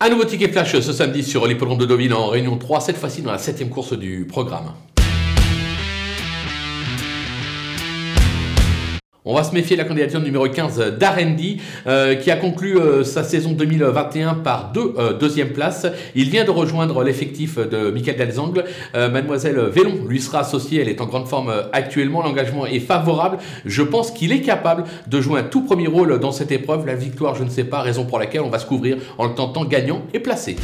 Un nouveau ticket flash ce samedi sur l'hippodrome de Deauville en Réunion 3, cette fois-ci dans la septième course du programme. On va se méfier de la candidature numéro 15 d'Arendi, euh, qui a conclu euh, sa saison 2021 par deux euh, deuxième places. Il vient de rejoindre l'effectif de Michael Delzangle. Mademoiselle Vélon lui sera associée, elle est en grande forme actuellement, l'engagement est favorable. Je pense qu'il est capable de jouer un tout premier rôle dans cette épreuve. La victoire, je ne sais pas, raison pour laquelle on va se couvrir en le tentant gagnant et placé.